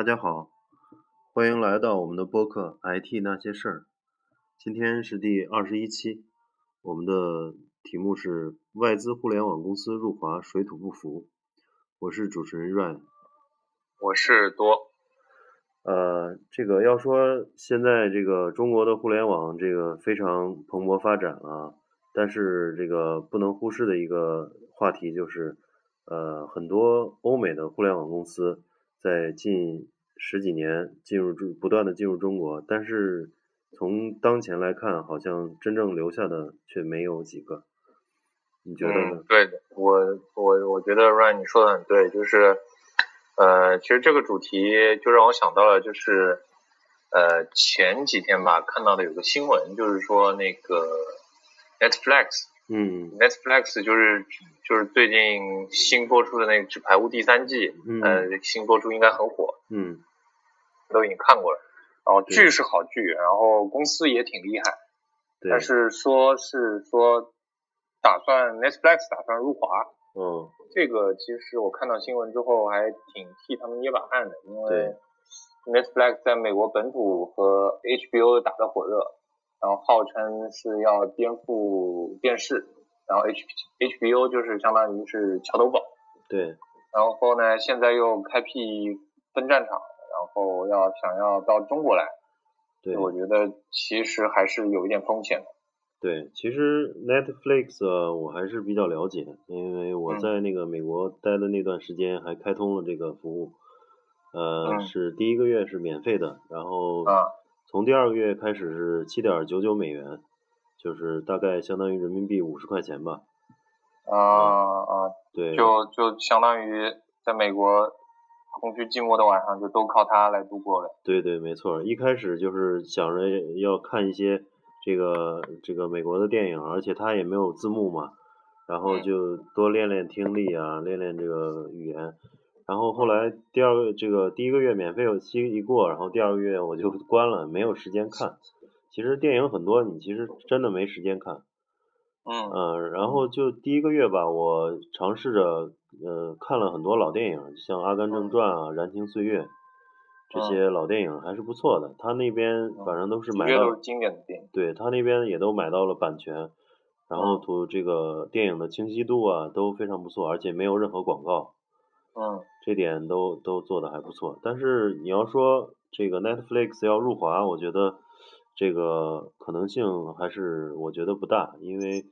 大家好，欢迎来到我们的播客《IT 那些事儿》。今天是第二十一期，我们的题目是外资互联网公司入华水土不服。我是主持人 Ryan，我是多。呃，这个要说现在这个中国的互联网这个非常蓬勃发展啊，但是这个不能忽视的一个话题就是，呃，很多欧美的互联网公司在近十几年进入中不断的进入中国，但是从当前来看，好像真正留下的却没有几个。你觉得呢？对的，我我我觉得 Ryan 你说的很对，就是。呃，其实这个主题就让我想到了，就是呃前几天吧看到的有个新闻，就是说那个 Netflix，嗯，Netflix 就是就是最近新播出的那个《纸牌屋》第三季，呃，新播出应该很火，嗯，都已经看过了，然后剧是好剧，然后公司也挺厉害，但是说是说打算 Netflix 打算入华。嗯，这个其实我看到新闻之后还挺替他们捏把汗的，因为 Netflix 在美国本土和 HBO 打得火热，然后号称是要颠覆电视，然后 H HBO 就是相当于是桥头堡。对。然后呢，现在又开辟分战场，然后要想要到中国来，对，我觉得其实还是有一点风险的。对，其实 Netflix 我还是比较了解，因为我在那个美国待的那段时间还开通了这个服务，呃，是第一个月是免费的，然后从第二个月开始是七点九九美元，就是大概相当于人民币五十块钱吧。啊啊，对，就就相当于在美国空虚寂寞的晚上就都靠它来度过了。对对，没错，一开始就是想着要看一些。这个这个美国的电影，而且它也没有字幕嘛，然后就多练练听力啊，练练这个语言。然后后来第二个这个第一个月免费有期一过，然后第二个月我就 关了，没有时间看。其实电影很多，你其实真的没时间看。嗯。然后就第一个月吧，我尝试着呃看了很多老电影，像《阿甘正传》啊，《燃情岁月》。这些老电影还是不错的，他那边反正都是买到，都是经典的电影。对他那边也都买到了版权，然后图这个电影的清晰度啊都非常不错，而且没有任何广告。嗯，这点都都做的还不错。但是你要说这个 Netflix 要入华，我觉得这个可能性还是我觉得不大，因为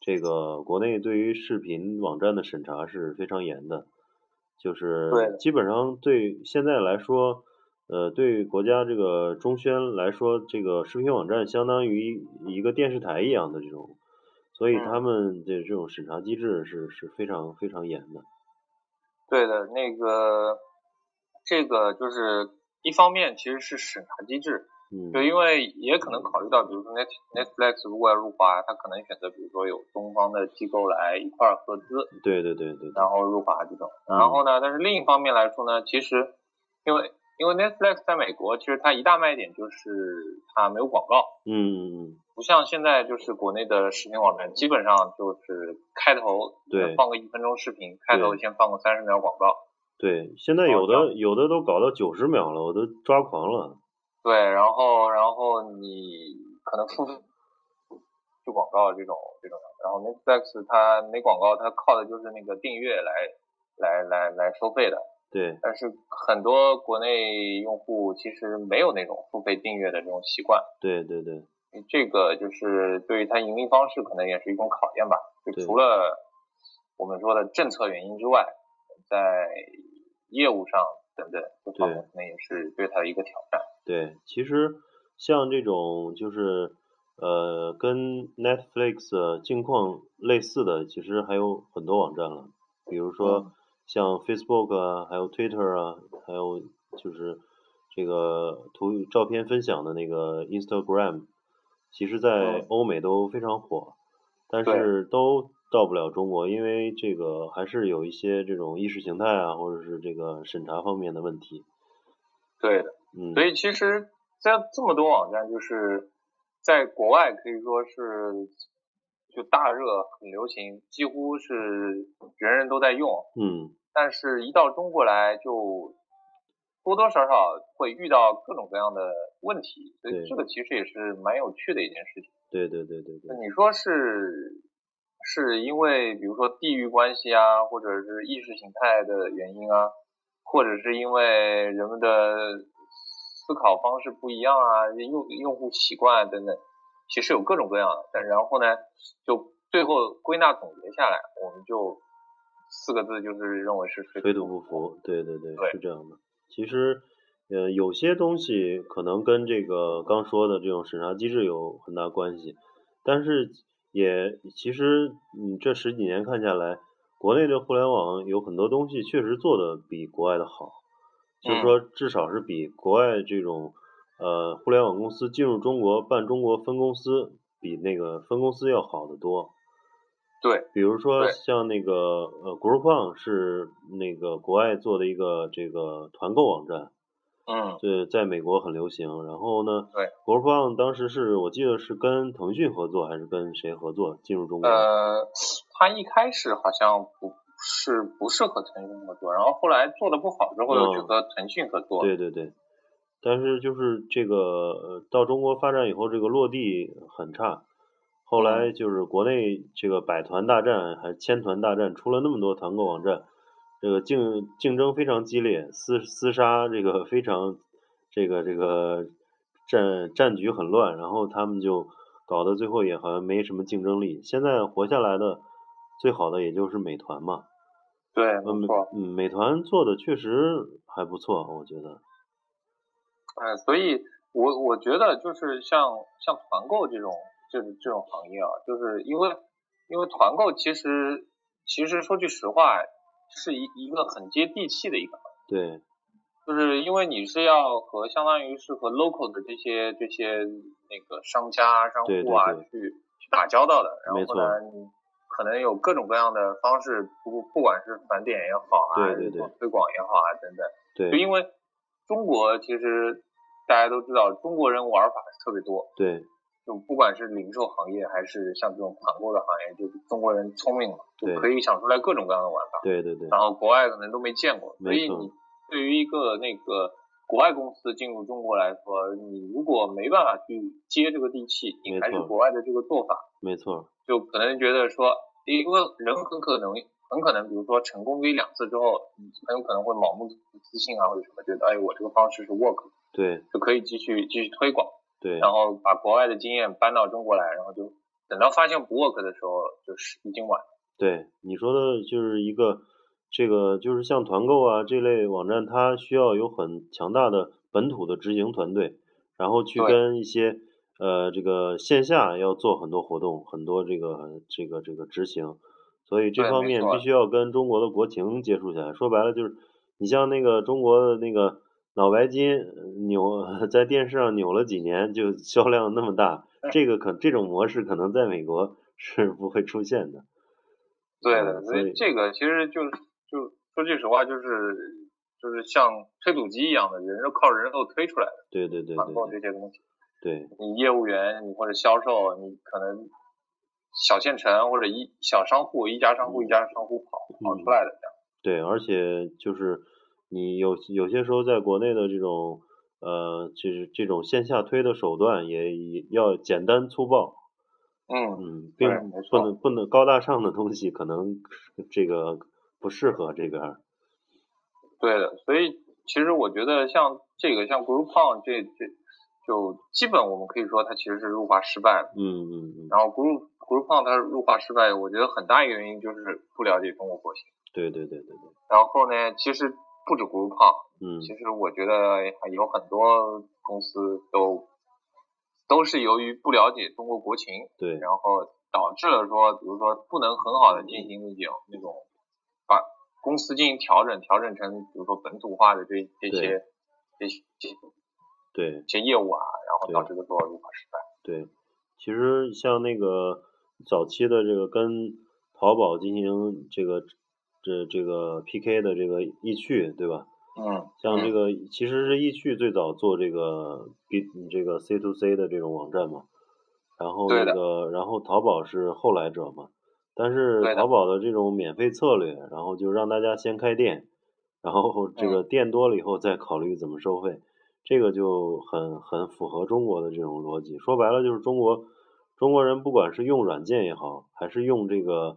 这个国内对于视频网站的审查是非常严的，就是基本上对现在来说。呃，对国家这个中宣来说，这个视频网站相当于一个电视台一样的这种，所以他们的这种审查机制是是非常非常严的。对的，那个这个就是一方面其实是审查机制，就因为也可能考虑到，比如说 Net Netflix 如果要入华，它可能选择比如说有东方的机构来一块合资，对对对对，然后入华这种。然后呢，但是另一方面来说呢，其实因为因为 Netflix 在美国，其实它一大卖点就是它没有广告。嗯。不像现在就是国内的视频网站，基本上就是开头对放个一分钟视频，开头先放个三十秒广告。对，现在有的有的都搞到九十秒了，我都抓狂了。对，然后然后你可能付费就广告这种这种，然后 Netflix 它没广告，它靠的就是那个订阅来来来来收费的。对，但是很多国内用户其实没有那种付费订阅的这种习惯。对对对，这个就是对于它盈利方式可能也是一种考验吧。就除了我们说的政策原因之外，在业务上等等这方面，可能也是对它的一个挑战。对，其实像这种就是呃跟 Netflix 境况类似的，其实还有很多网站了，比如说。像 Facebook 啊，还有 Twitter 啊，还有就是这个图照片分享的那个 Instagram，其实，在欧美都非常火，但是都到不了中国，因为这个还是有一些这种意识形态啊，或者是这个审查方面的问题。对的，嗯，所以其实在这么多网站，就是在国外可以说是。就大热很流行，几乎是人人都在用。嗯。但是，一到中国来就多多少少会遇到各种各样的问题，所以这个其实也是蛮有趣的一件事情。对对对对对。你说是是因为比如说地域关系啊，或者是意识形态的原因啊，或者是因为人们的思考方式不一样啊，用用户习惯等等，其实有各种各样的。但然后呢，就最后归纳总结下来，我们就四个字就是认为是水土不服。对对对，是这样的。其实，呃，有些东西可能跟这个刚说的这种审查机制有很大关系，但是也其实，嗯，这十几年看下来，国内的互联网有很多东西确实做的比国外的好，就是说至少是比国外这种呃互联网公司进入中国办中国分公司，比那个分公司要好得多。对，比如说像那个呃，Groupon 是那个国外做的一个这个团购网站，嗯，对，在美国很流行。然后呢，对，Groupon 当时是我记得是跟腾讯合作还是跟谁合作进入中国？呃，他一开始好像不是不是和腾讯合作，然后后来做的不好之后又去和腾讯合作。对对对，但是就是这个到中国发展以后，这个落地很差。后来就是国内这个百团大战还千团大战，出了那么多团购网站，这个竞竞争非常激烈，厮厮杀这个非常这个这个战战局很乱，然后他们就搞得最后也好像没什么竞争力。现在活下来的最好的也就是美团嘛。对，没错。嗯，美团做的确实还不错，我觉得。嗯，所以我我觉得就是像像团购这种。就是这种行业啊，就是因为因为团购其实其实说句实话，是一一个很接地气的一个。对。就是因为你是要和相当于是和 local 的这些这些那个商家商户啊去去打交道的，然后呢，你可能有各种各样的方式，不不管是返点也好啊，对对对，推广也好啊等等。对。就因为中国其实大家都知道，中国人玩法特别多。对。就不管是零售行业还是像这种团购的行业，就是中国人聪明嘛，就可以想出来各种各样的玩法。对对对。然后国外可能都没见过，所以你对于一个那个国外公司进入中国来说，你如果没办法去接这个地气，你还是国外的这个做法。没错。就可能觉得说，因为人很可能很可能，比如说成功个一两次之后，很有可能会盲目自信啊，或者什么，觉得哎，我这个方式是 work，对，就可以继续继续推广。对，然后把国外的经验搬到中国来，然后就等到发现不 work 的时候，就是已经晚。对，你说的就是一个这个就是像团购啊这类网站，它需要有很强大的本土的执行团队，然后去跟一些呃这个线下要做很多活动，很多这个这个这个执行，所以这方面必须要跟中国的国情接触起来。说白了就是，你像那个中国的那个。脑白金扭 在电视上扭了几年，就销量那么大，这个可这种模式可能在美国是不会出现的。对的，所以这个其实就就说句实话，就是就是像推土机一样的，人是靠人肉推出来的。对对对对。团这些东西。对。你业务员，你或者销售，你可能小县城或者一小商户，一家商户一家商户跑跑出来的这样。对，而且就是。你有有些时候在国内的这种呃，就是这种线下推的手段也也要简单粗暴，嗯嗯，并不能不能高大上的东西可能这个不适合这个。对的，所以其实我觉得像这个像 Groupon 这这就基本我们可以说它其实是入化失败，嗯嗯嗯。然后 Group Groupon 它入化失败，我觉得很大一个原因就是不了解中国国情。对对对对对。然后呢，其实。不止 Groupon，嗯，其实我觉得有很多公司都都是由于不了解中国国情，对，然后导致了说，比如说不能很好的进行那种那种把公司进行调整，调整成比如说本土化的这这些这些对这些业务啊，然后导致的说入化失败。对，其实像那个早期的这个跟淘宝进行这个。这这个 PK 的这个易趣，对吧？嗯，像这个其实是易趣最早做这个 B 这个 C to C 的这种网站嘛，然后那个然后淘宝是后来者嘛，但是淘宝的这种免费策略，然后就让大家先开店，然后这个店多了以后再考虑怎么收费，这个就很很符合中国的这种逻辑。说白了就是中国中国人不管是用软件也好，还是用这个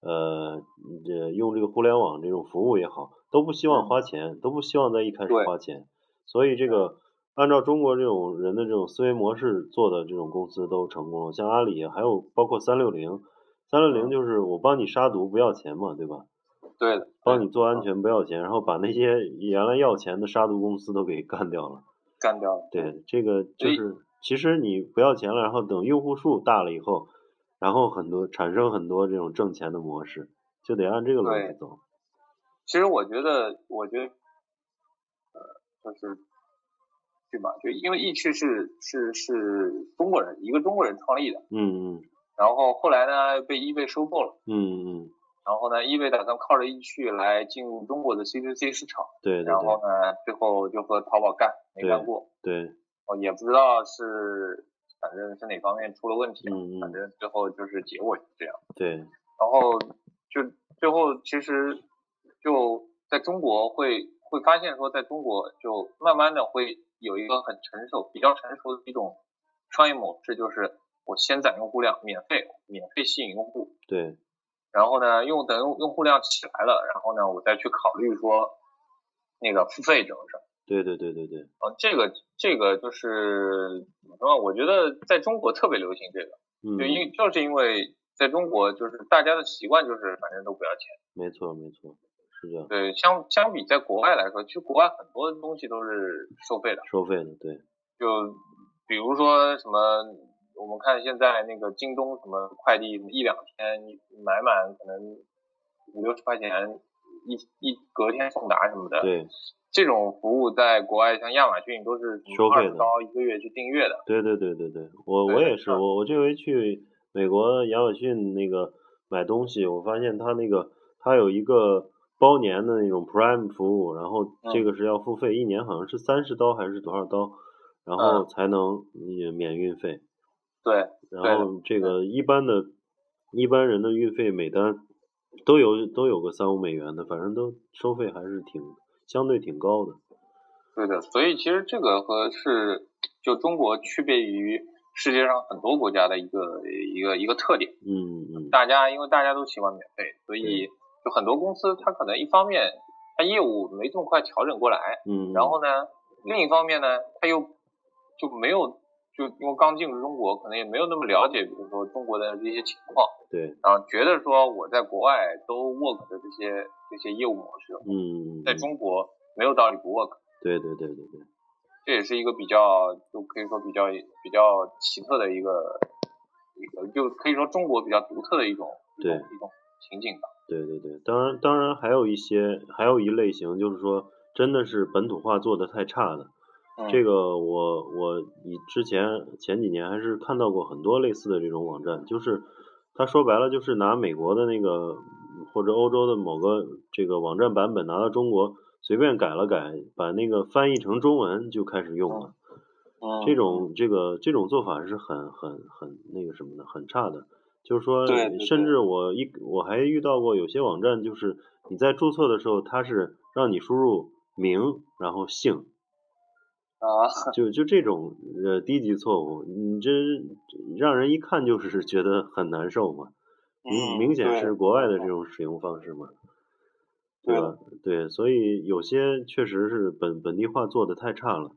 呃这用这个互联网这种服务也好，都不希望花钱，都不希望在一开始花钱，所以这个。按照中国这种人的这种思维模式做的这种公司都成功了，像阿里，还有包括三六零，三六零就是我帮你杀毒不要钱嘛，对吧？对。帮你做安全不要钱，然后把那些原来要钱的杀毒公司都给干掉了。干掉了。对，这个就是其实你不要钱了，然后等用户数大了以后，然后很多产生很多这种挣钱的模式，就得按这个逻辑走。其实我觉得，我觉得，呃，就是。对吧？就因为易趣是是是中国人，一个中国人创立的。嗯嗯。然后后来呢，被易贝收购了。嗯嗯。然后呢，易贝打算靠着易趣来进入中国的 C to C 市场。对对然后呢，最后就和淘宝干，没干过。对。哦，也不知道是，反正是哪方面出了问题。反正最后就是结果是这样。对。然后就最后其实就在中国会会发现说，在中国就慢慢的会。有一个很成熟、比较成熟的一种商业模式，就是我先攒用户量，免费免费吸引用户。对。然后呢，用等用用户量起来了，然后呢，我再去考虑说那个付费这种事儿。对对对对对。啊，这个这个就是怎么说？我觉得在中国特别流行这个，就因就是因为在中国就是大家的习惯就是反正都不要钱。没错没错。是这样。对，相相比在国外来说，其实国外很多东西都是收费的。收费的，对。就比如说什么，我们看现在那个京东什么快递，一两天你买满可能五六十块钱，一一隔天送达什么的。对。这种服务在国外像亚马逊都是收费的，高一个月去订阅的。对对对对对，我我也是，我我这回去美国亚马逊那个买东西，我发现他那个他有一个。包年的那种 Prime 服务，然后这个是要付费，一年好像是三十刀还是多少刀，然后才能免运费。对。然后这个一般的，一般人的运费每单都有都有个三五美元的，反正都收费还是挺相对挺高的。对的，所以其实这个和是就中国区别于世界上很多国家的一个一个一个特点。嗯嗯。大家因为大家都喜欢免费，所以就。很多公司它可能一方面它业务没这么快调整过来，嗯，然后呢，另一方面呢，它又就没有就因为刚进入中国，可能也没有那么了解，比如说中国的这些情况，对，然后觉得说我在国外都 work 的这些这些业务模式，嗯，在中国没有道理不 work，对对对对对，这也是一个比较就可以说比较比较奇特的一个一个就可以说中国比较独特的一种对一种情景吧。对对对，当然当然还有一些，还有一类型就是说，真的是本土化做的太差的，这个我我以之前前几年还是看到过很多类似的这种网站，就是他说白了就是拿美国的那个或者欧洲的某个这个网站版本拿到中国随便改了改，把那个翻译成中文就开始用了，这种这个这种做法是很很很那个什么的，很差的。就是说，甚至我一我还遇到过有些网站，就是你在注册的时候，它是让你输入名然后姓，啊，就就这种呃低级错误，你这让人一看就是觉得很难受嘛，明明显是国外的这种使用方式嘛，对吧？对，所以有些确实是本本地化做的太差了，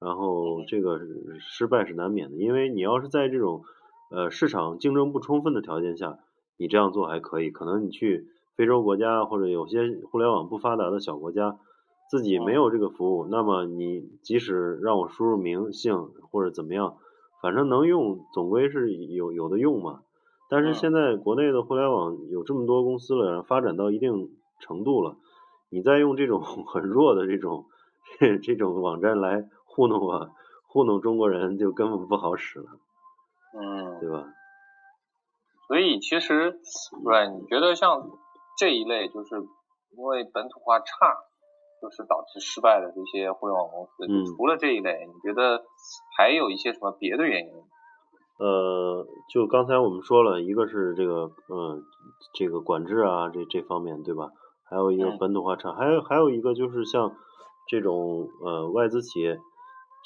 然后这个失败是难免的，因为你要是在这种。呃，市场竞争不充分的条件下，你这样做还可以。可能你去非洲国家或者有些互联网不发达的小国家，自己没有这个服务，那么你即使让我输入名姓或者怎么样，反正能用，总归是有有的用嘛。但是现在国内的互联网有这么多公司了，发展到一定程度了，你再用这种 很弱的这种这种网站来糊弄我，糊弄中国人，就根本不好使了。嗯，对吧？所以其实，对，你觉得像这一类，就是因为本土化差，就是导致失败的这些互联网公司，就除了这一类，你觉得还有一些什么别的原因？呃，就刚才我们说了一个是这个，嗯，这个管制啊，这这方面，对吧？还有一个本土化差，还有还有一个就是像这种呃外资企业，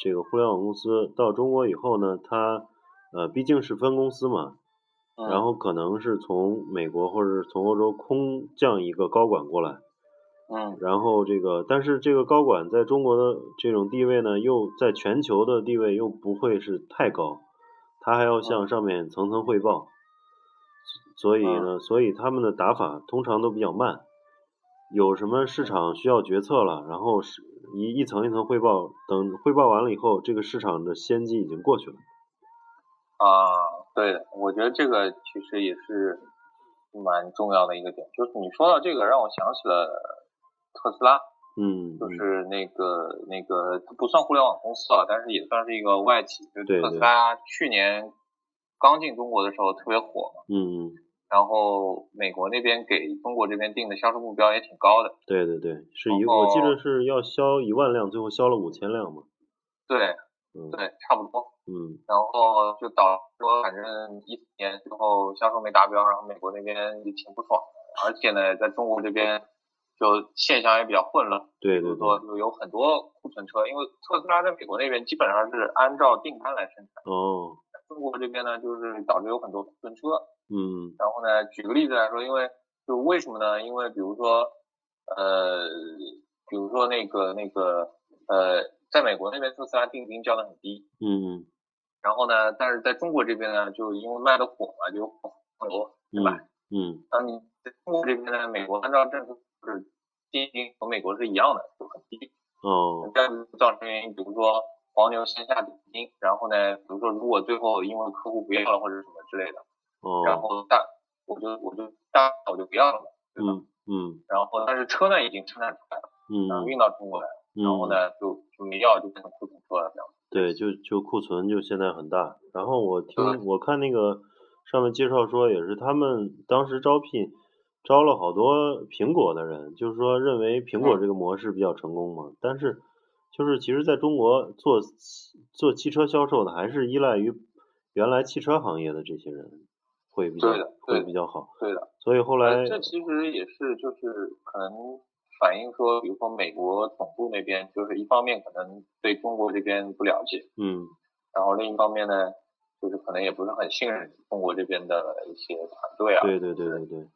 这个互联网公司到中国以后呢，它呃毕竟是分公司嘛，然后可能是从美国或者是从欧洲空降一个高管过来，嗯，然后这个但是这个高管在中国的这种地位呢，又在全球的地位又不会是太高，他还要向上面层层汇报。所以呢，所以他们的打法通常都比较慢，有什么市场需要决策了，然后是一一层一层汇报，等汇报完了以后，这个市场的先机已经过去了。啊，对的，我觉得这个其实也是蛮重要的一个点，就是你说到这个，让我想起了特斯拉，嗯，就是那个那个它不算互联网公司啊，但是也算是一个外企，就是特斯拉去年刚进中国的时候特别火嘛，嗯。然后美国那边给中国这边定的销售目标也挺高的。对对对，是一，我记得是要销一万辆，最后销了五千辆嘛。对，嗯，对，差不多。嗯。然后就导说，反正一四年之后销售没达标，然后美国那边也挺不爽，而且呢，在中国这边就现象也比较混乱。对对。对就有很多库存车，因为特斯拉在美国那边基本上是按照订单来生产。哦。中国这边呢，就是导致有很多库存车。嗯，然后呢，举个例子来说，因为就为什么呢？因为比如说，呃，比如说那个那个呃，在美国那边特斯拉定金交的很低，嗯，然后呢，但是在中国这边呢，就因为卖的火嘛，就很多对吧？嗯，那你在中国这边呢，美国按照政策是定金和美国是一样的，就很低。哦，这样造成原因，比如说黄牛先下定金，然后呢，比如说如果最后因为客户不要了或者什么之类的。哦然后大我就我就大我就不要了嘛，对吧？嗯。然后但是车呢已经生产出来了，嗯，然后运到中国来了，然后呢就就没要就变成库存车了这样。对，就就库存就现在很大。然后我听我看那个上面介绍说也是他们当时招聘招了好多苹果的人，就是说认为苹果这个模式比较成功嘛。但是就是其实在中国做做汽车销售的还是依赖于原来汽车行业的这些人。会比较会比较好，对的。所以后来这其实也是就是可能反映说，比如说美国总部那边，就是一方面可能对中国这边不了解，嗯，然后另一方面呢，就是可能也不是很信任中国这边的一些团队啊。对对对对对。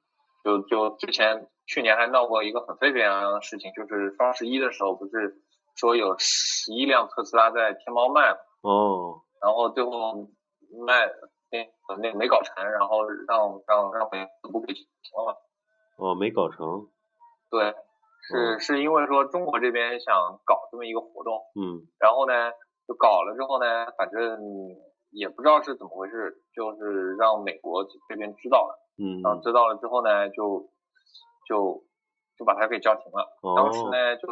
就就之前去年还闹过一个很沸沸扬扬的事情，就是双十一的时候不是说有十一辆特斯拉在天猫卖哦。然后最后卖。那那没搞成，然后让让让美不给停了。哦，没搞成。对，是是因为说中国这边想搞这么一个活动，嗯，然后呢就搞了之后呢，反正也不知道是怎么回事，就是让美国这边知道了，嗯，然后知道了之后呢，就就就把它给叫停了。当时呢就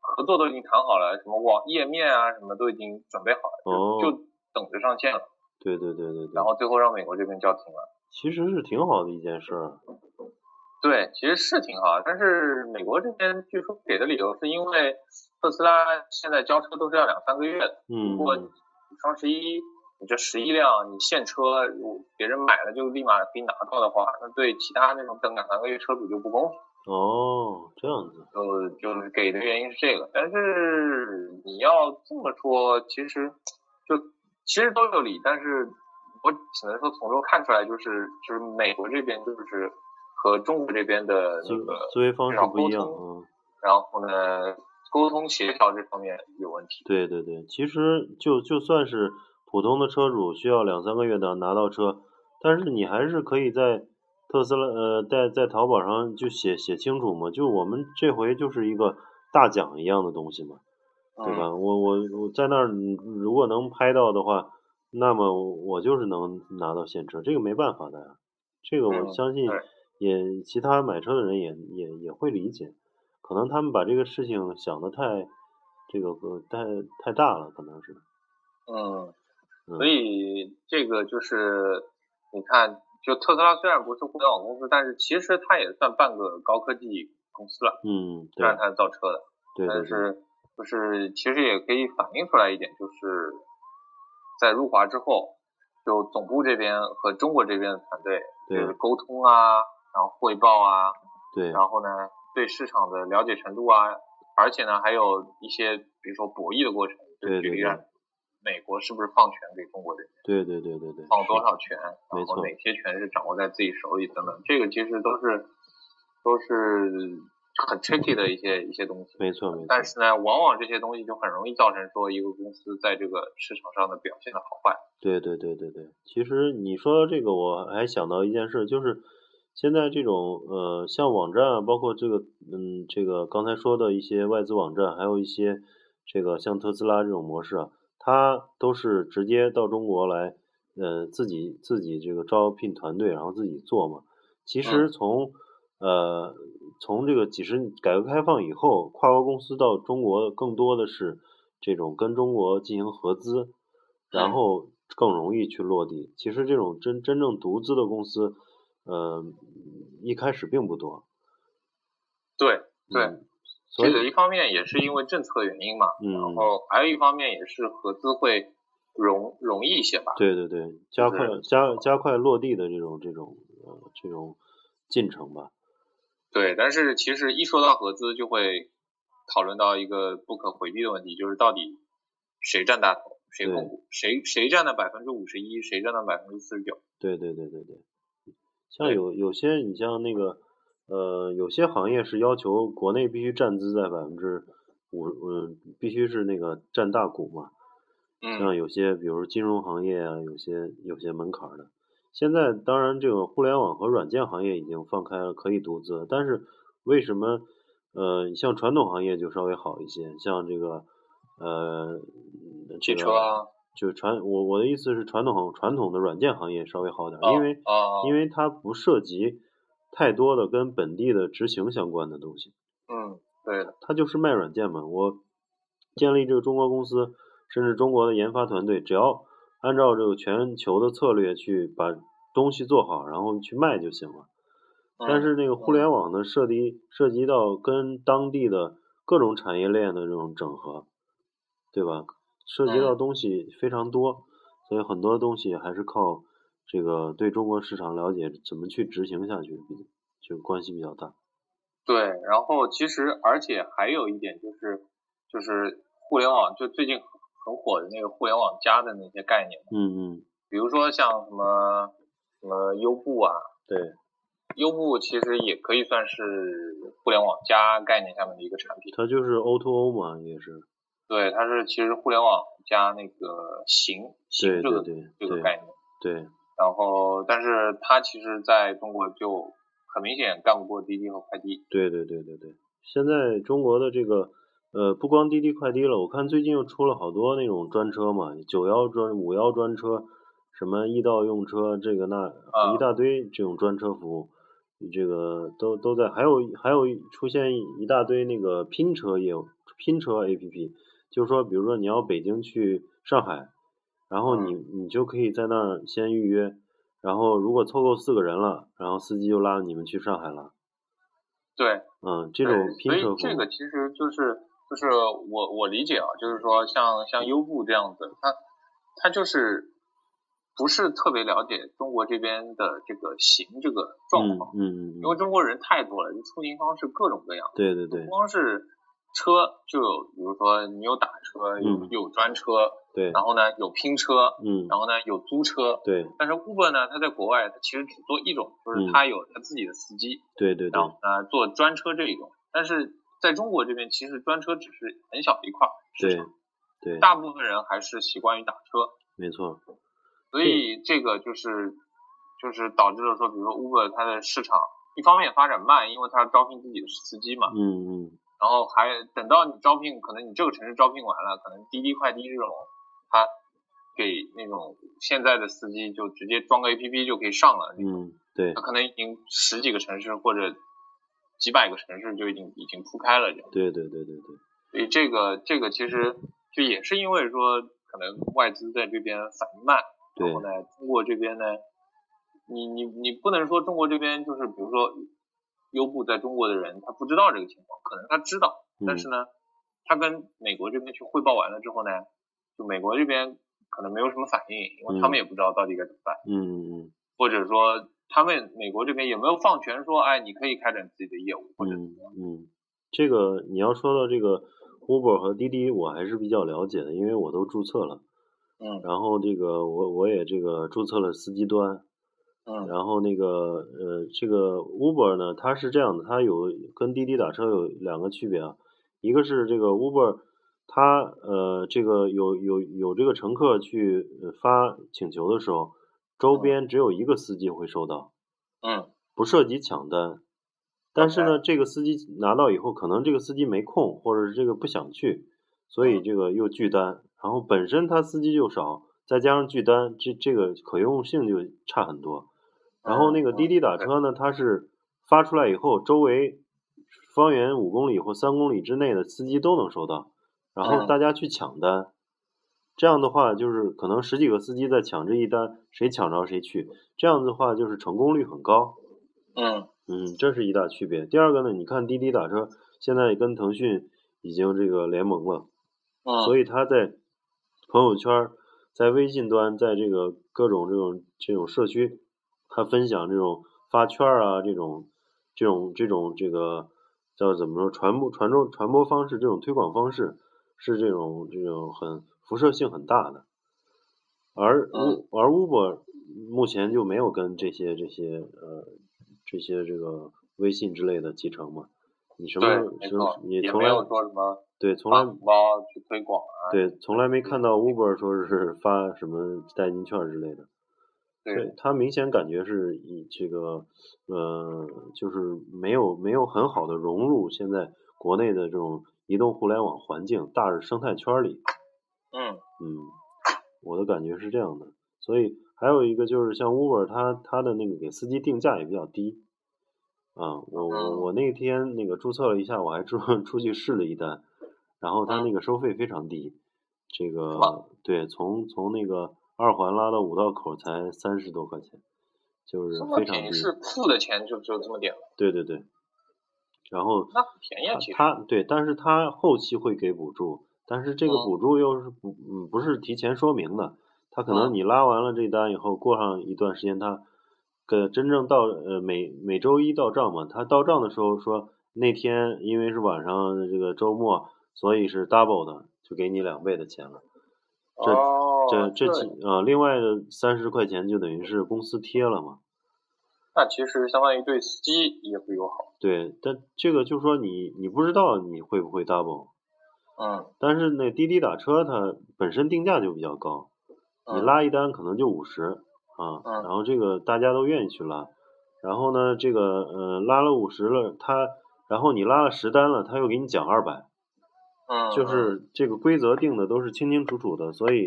合作都已经谈好了，什么网页面啊什么都已经准备好了，就就等着上线了。对对对对对，然后最后让美国这边叫停了，其实是挺好的一件事。对，其实是挺好，但是美国这边据说给的理由是因为特斯拉现在交车都是要两三个月的，嗯，如果双十一你这十一辆你现车，如别人买了就立马可以拿到的话，那对其他那种等两三个月车主就不公平。哦，这样子，就就是给的原因是这个，但是你要这么说，其实就。其实都有理，但是我只能说从中看出来，就是就是美国这边就是和中国这边的那个思维方式不一样，嗯，然后呢，沟通协调这方面有问题。对对对，其实就就算是普通的车主需要两三个月的拿到车，但是你还是可以在特斯拉呃在在淘宝上就写写清楚嘛，就我们这回就是一个大奖一样的东西嘛。对吧？我我我在那儿，如果能拍到的话，那么我就是能拿到现车，这个没办法的呀。这个我相信，也其他买车的人也也也会理解。可能他们把这个事情想的太这个太太大了，可能是。嗯。所以这个就是你看，就特斯拉虽然不是互联网公司，但是其实它也算半个高科技公司了。嗯。虽然它是造车的，对但是。就是其实也可以反映出来一点，就是在入华之后，就总部这边和中国这边的团队，就是沟通啊，然后汇报啊，对，然后呢，对市场的了解程度啊，而且呢，还有一些比如说博弈的过程，对对对。美国是不是放权给中国这边？对对对对对。放多少权？然后哪些权是掌握在自己手里等等，这个其实都是都是很 tricky 的一些一些东西。没错没错。但是呢，往往这些东西就很容易造成说一个公司在这个市场上的表现的好坏。对对对对对。其实你说这个，我还想到一件事，就是现在这种呃，像网站，包括这个嗯，这个刚才说的一些外资网站，还有一些这个像特斯拉这种模式啊。他都是直接到中国来，呃，自己自己这个招聘团队，然后自己做嘛。其实从呃从这个几十改革开放以后，跨国公司到中国更多的是这种跟中国进行合资，然后更容易去落地。其实这种真真正独资的公司，呃，一开始并不多。对对。这个一方面也是因为政策原因嘛，然后还有一方面也是合资会容容易一些吧。对对对，加快加加快落地的这种这种呃这种进程吧。对，但是其实一说到合资，就会讨论到一个不可回避的问题，就是到底谁占大头，谁控股，谁谁占了百分之五十一，谁占了百分之四十九。对对对对对，像有有些你像那个。呃，有些行业是要求国内必须占资在百分之五，嗯，必须是那个占大股嘛。像有些，比如金融行业啊，有些有些门槛的。现在当然，这个互联网和软件行业已经放开了，可以独资。但是为什么，呃，像传统行业就稍微好一些？像这个，呃，汽车啊，就传我我的意思是传统传统的软件行业稍微好点，因为因为它不涉及。太多的跟本地的执行相关的东西，嗯，对的，他就是卖软件嘛。我建立这个中国公司，甚至中国的研发团队，只要按照这个全球的策略去把东西做好，然后去卖就行了。但是那个互联网呢，涉及涉及到跟当地的各种产业链的这种整合，对吧？涉及到东西非常多，所以很多东西还是靠。这个对中国市场了解，怎么去执行下去，就关系比较大。对，然后其实而且还有一点就是，就是互联网就最近很火的那个互联网加的那些概念。嗯嗯。比如说像什么什么优步啊。对。优步其实也可以算是互联网加概念下面的一个产品。它就是 O to O 嘛，也是。对，它是其实互联网加那个行行这个这个概念。对。然后，但是它其实在中国就很明显干不过滴滴和快滴。对对对对对，现在中国的这个呃，不光滴滴快滴了，我看最近又出了好多那种专车嘛，九幺专、五幺专车，什么易到用车，这个那一大堆这种专车服务，这个都都在，还有还有出现一大堆那个拼车业务，拼车 APP，就是说，比如说你要北京去上海。然后你你就可以在那儿先预约，然后如果凑够四个人了，然后司机就拉你们去上海了。对，嗯，这种拼车服务。这个其实就是就是我我理解啊，就是说像像优步这样子，他他就是不是特别了解中国这边的这个行这个状况，嗯嗯嗯，因为中国人太多了，出行方式各种各样，对对对，不光是车，就有比如说你有打车，有有专车。对，然后呢有拼车，嗯，然后呢有租车，对，但是 Uber 呢，它在国外它其实只做一种，就是它有它自己的司机，对对对，然后呢做专车这一种，但是在中国这边其实专车只是很小一块市场，对，大部分人还是习惯于打车，没错，所以这个就是就是导致了说，比如说 Uber 它的市场一方面发展慢，因为它要招聘自己的司机嘛，嗯嗯，然后还等到你招聘，可能你这个城市招聘完了，可能滴滴快滴这种。他给那种现在的司机就直接装个 A P P 就可以上了，嗯，对，他可能已经十几个城市或者几百个城市就已经已经铺开了，这样。对对对对对。所以这个这个其实就也是因为说可能外资在这边反应慢，然后呢，中国这边呢，你你你不能说中国这边就是比如说优步在中国的人他不知道这个情况，可能他知道，但是呢，他跟美国这边去汇报完了之后呢。就美国这边可能没有什么反应，因为他们也不知道到底该怎么办。嗯嗯嗯或者说他们美国这边有没有放权说，哎，你可以开展自己的业务，或者嗯嗯，这个你要说到这个 Uber 和滴滴，我还是比较了解的，因为我都注册了。嗯然后这个我我也这个注册了司机端，嗯然后那个呃这个 Uber 呢，它是这样的，它有跟滴滴打车有两个区别啊，一个是这个 Uber 它呃这个有有有这个乘客去呃发请求的时候，周边只有一个司机会收到，嗯不涉及抢单。但是呢，这个司机拿到以后，可能这个司机没空，或者是这个不想去，所以嗯这个又拒单。然后本身他司机就少，再加上拒单，这这个可用性就差很多。然后那个滴滴打车呢，它是发出来以后，周围方圆五公里或三公里之内的司机都能收到，然后嗯大家去抢单。这样的话，就是可能十几个司机在抢这一单，谁抢着谁去。这样的话，就是成功率很高。嗯嗯，这是一大区别。第二个呢，你看滴滴打车现在跟腾讯已经这个联盟了，嗯，所以他在朋友圈儿、在微信端、在这个各种这种这种社区，他分享这种发券儿啊，这种这种这种这个叫怎么说传播传播传播方式，这种推广方式是这种这种很辐射性很大的。而而 Uber 目前就没有跟这些这些呃这些这个微信之类的集成嘛？你什么对，没什错，么你从来也没有说什么对从来包去推广啊，对从来没看到 Uber 说是发什么代金券之类的。对对，他明显感觉是以这个呃，就是没有没有很好的融入现在国内的这种移动互联网环境大生态圈里。嗯嗯，我的感觉是这样的。所以还有一个就是像 Uber，它它的那个给司机定价也比较低。啊，我我嗯我那天那个注册了一下，我还出 出去试了一单，然后它那个收费非常低，这个对，从从那个二环拉到五道口才三十多块钱，就是非常低。便宜是付的钱就只有这么点了，对对对，然后那很便宜啊，其实，他对，但是他后期会给补助，但是这个嗯补助又是不嗯不是提前说明的，他可能嗯你拉完了这单以后，过上一段时间他个真正到呃每每周一到账嘛，他到账的时候说那天因为是晚上这个周末，所以是 double 的，就给你两倍的钱了。这哦，这这对。几呃另外的三十块钱就等于是公司贴了嘛。那其实相当于对司机也不友好，对，但这个就说你你不知道你会不会 double。嗯。但是那滴滴打车它本身定价就比较高，你嗯。拉一单可能就五十啊，嗯。然后这个大家都愿意去拉，然后呢这个呃拉了五十了，他然后你拉了十单了，他又给你奖二百，嗯，就是这个规则定的都是清清楚楚的，所以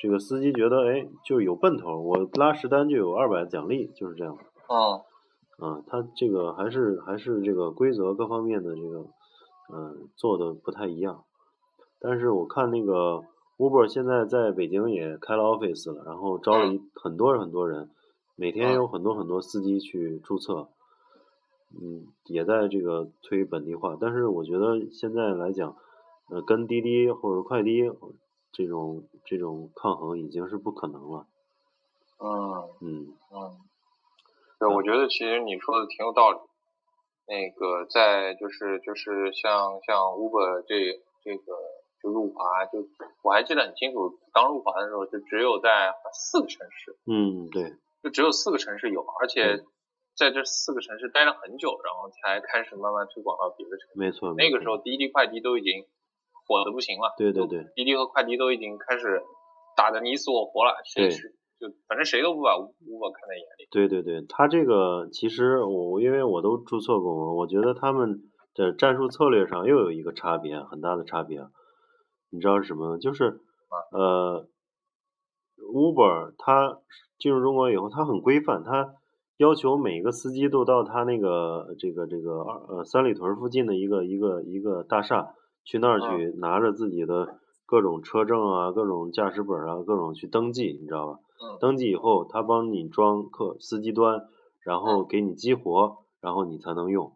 这个司机觉得哎就有奔头，我拉十单就有二百奖励，就是这样。嗯啊，他这个还是还是这个规则各方面的这个，嗯、做的不太一样。但是我看那个 Uber 现在在北京也开了 office 了，然后招了一很多很多人，每天有很多很多司机去注册，嗯，也在这个推本地化。但是我觉得现在来讲，呃，跟滴滴或者快滴这种这种抗衡已经是不可能了。嗯嗯嗯，对，我觉得其实你说的挺有道理。那个在就是就是像像 Uber 这这个就入华，就我还记得很清楚，刚入华的时候就只有在四个城市，嗯，对就只有四个城市有，而且嗯在这四个城市待了很久，然后才开始慢慢推广到别的城市。没错。那个时候滴滴快滴都已经火的不行了，对对对，滴滴和快滴都已经开始打的你死我活了，谁就反正谁都不把 Uber 看在眼里。对对对，他这个其实我因为我都注册过嘛，我觉得他们的战术策略上又有一个差别，很大的差别。你知道是什么吗？就是呃，Uber 它进入中国以后，它很规范，它要求每个司机都到他那个这个这个呃三里屯附近的一个一个一个大厦去那儿去拿着自己的各种车证啊、各种驾驶本啊、各种去登记，你知道吧？嗯登记以后，他帮你装客司机端，然后给你激活，然后你才能用。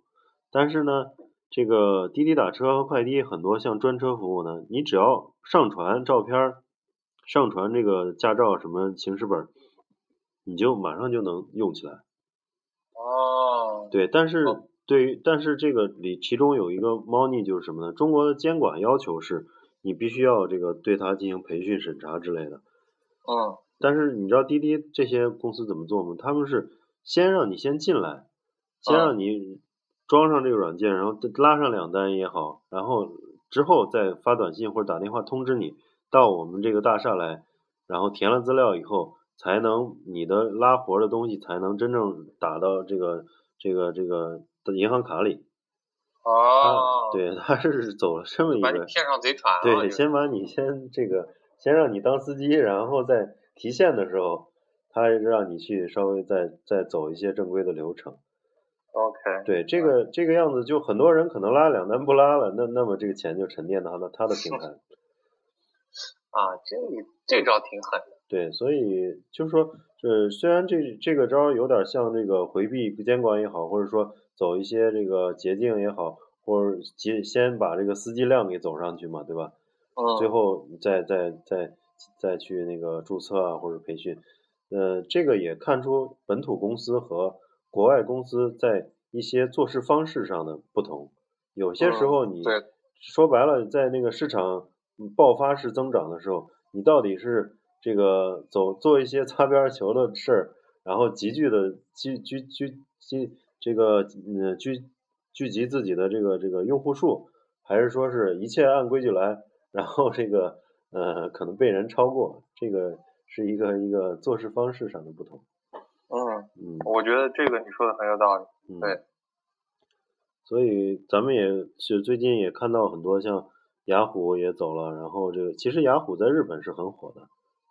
但是呢，这个滴滴打车和快滴很多像专车服务呢，你只要上传照片儿，上传这个驾照什么行驶本儿，你就马上就能用起来。哦。对，但是对于但是这个里其中有一个猫腻就是什么呢？中国的监管要求是你必须要这个对它进行培训审查之类的。嗯。但是你知道滴滴这些公司怎么做吗？他们是先让你先进来，先让你装上这个软件，然后拉上两单也好，然后之后再发短信或者打电话通知你到我们这个大厦来，然后填了资料以后，才能你的拉活的东西才能真正打到这个这个这个的银行卡里。哦。对，他是走了这么一个。把你骗上贼船对，先把你先这个，先让你当司机，然后再。提现的时候，他让你去稍微再再走一些正规的流程。OK。对，这个这个样子，就很多人可能拉两单不拉了，那那么这个钱就沉淀到他他的平 台。啊，这这招挺狠的。对，所以就是说，呃，虽然这这个招有点像这个回避监管也好，或者说走一些这个捷径也好，或者先先把这个司机量给走上去嘛，对吧？嗯。最后再再再。再去那个注册啊，或者培训，呃，这个也看出本土公司和国外公司在一些做事方式上的不同。有些时候你说白了，在那个市场爆发式增长的时候，你到底是这个走做一些擦边球的事儿，然后急剧的聚聚聚聚这个嗯聚聚集自己的这个这个用户数，还是说是一切按规矩来，然后这个。呃，可能被人超过，这个是一个一个做事方式上的不同。嗯嗯，我觉得这个你说的很有道理。对。所以咱们也是最近也看到很多像雅虎也走了，然后这个其实雅虎在日本是很火的，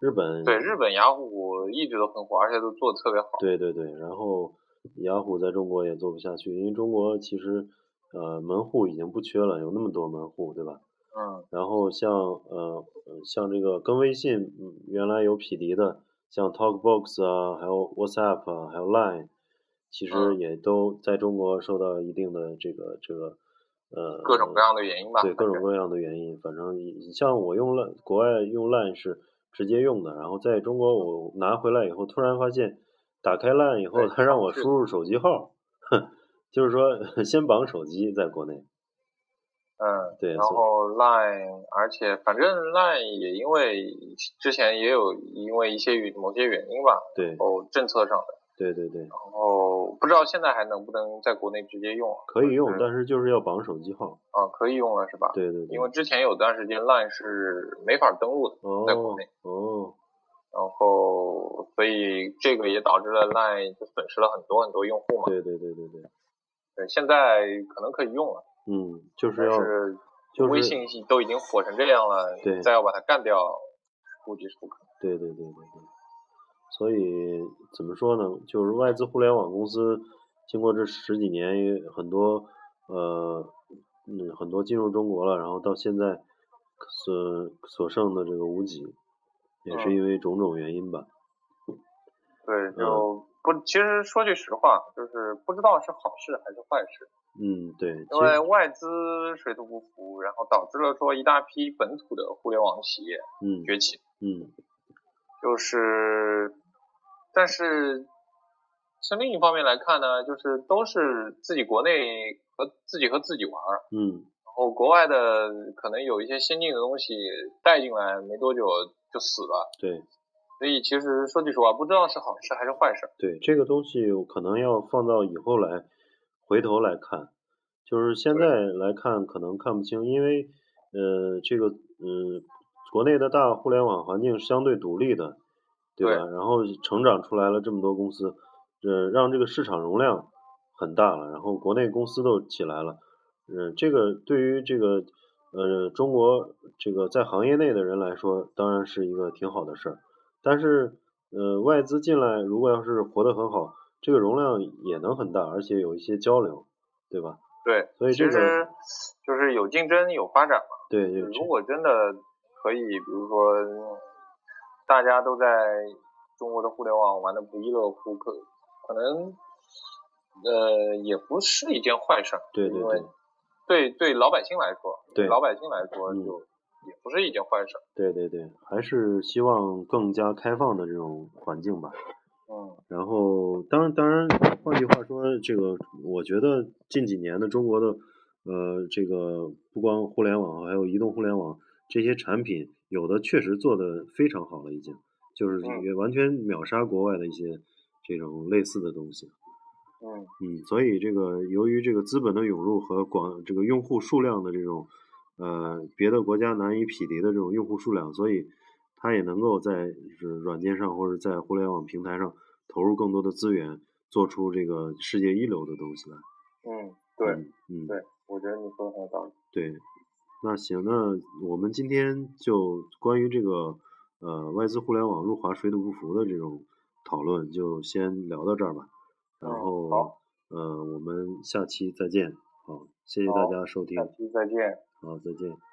日本对日本雅虎一直都很火，而且都做的特别好。对对对，然后雅虎在中国也做不下去，因为中国其实呃门户已经不缺了，有那么多门户，对吧？嗯，然后像呃像这个跟微信原来有匹敌的，像 TalkBox 啊，还有 WhatsApp 啊，还有 Line，其实也都在中国受到一定的这个这个呃各种各样的原因吧。对各种各样的原因，反正你像我用 Line，国外用 Line 是直接用的，然后在中国我拿回来以后，突然发现打开 Line 以后，他让我输入。手机号，哼，就是说 先绑手机在国内。嗯，对，然后 Line，而且反正 Line 也因为之前也有因为一些某些原因吧，对，哦，政策上的，对对对，然后不知道现在还能不能在国内直接用，可以用，但是就是要绑手机号，啊，可以用了是吧？对对对，因为之前有段时间 Line 是没法登录的，在国内，哦，然后所以这个也导致了 Line 就损失了很多很多用户嘛，对对对对对，对，现在可能可以用了。嗯，就是要，就是微信都已经火成这样了，对，再要把它干掉，估计是不可能。对对对对对。所以怎么说呢？就是外资互联网公司经过这十几年，很多呃嗯很多进入中国了，然后到现在所所剩的这个无几，也是因为种种原因吧。对，就不，其实说句实话，就是不知道是好事还是坏事。嗯，对，因为外资水土不服，然后导致了说一大批本土的互联网企业嗯崛起，嗯，就是，但是从另一方面来看呢，就是都是自己国内和自己和自己玩儿，嗯，然后国外的可能有一些先进的东西带进来没多久就死了，对，所以其实说句实话，不知道是好事还是坏事。对，这个东西可能要放到以后来。回头来看，就是现在来看可能看不清，因为呃这个嗯国内的大互联网环境相对独立的，对吧？然后成长出来了这么多公司，呃让这个市场容量很大了，然后国内公司都起来了，嗯这个对于这个呃中国这个在行业内的人来说，当然是一个挺好的事儿，但是呃外资进来如果要是活得很好。这个容量也能很大，而且有一些交流，对吧？对，所以这个就是有竞争有发展嘛。对，如果真的可以，比如说大家都在中国的互联网玩的不亦乐乎，可可能呃也不是一件坏事。对对对。对对，老百姓来说，对老百姓来说就也不是一件坏事。对对对，还是希望更加开放的这种环境吧。嗯。然后，当然，当然，换句话说，这个我觉得近几年的中国的，呃，这个不光互联网，还有移动互联网这些产品，有的确实做得非常好了，已经，就是也完全秒杀国外的一些这种类似的东西。嗯嗯，所以这个由于这个资本的涌入和广这个用户数量的这种，呃，别的国家难以匹敌的这种用户数量，所以它也能够在是软件上或者在互联网平台上。投入更多的资源，做出这个世界一流的东西来。嗯，对，嗯，对，我觉得你说的很有道理。对，那行，那我们今天就关于这个呃外资互联网入华水土不服的这种讨论，就先聊到这儿吧。然后，好，呃，我们下期再见。好，谢谢大家收听。下期再见。好，再见。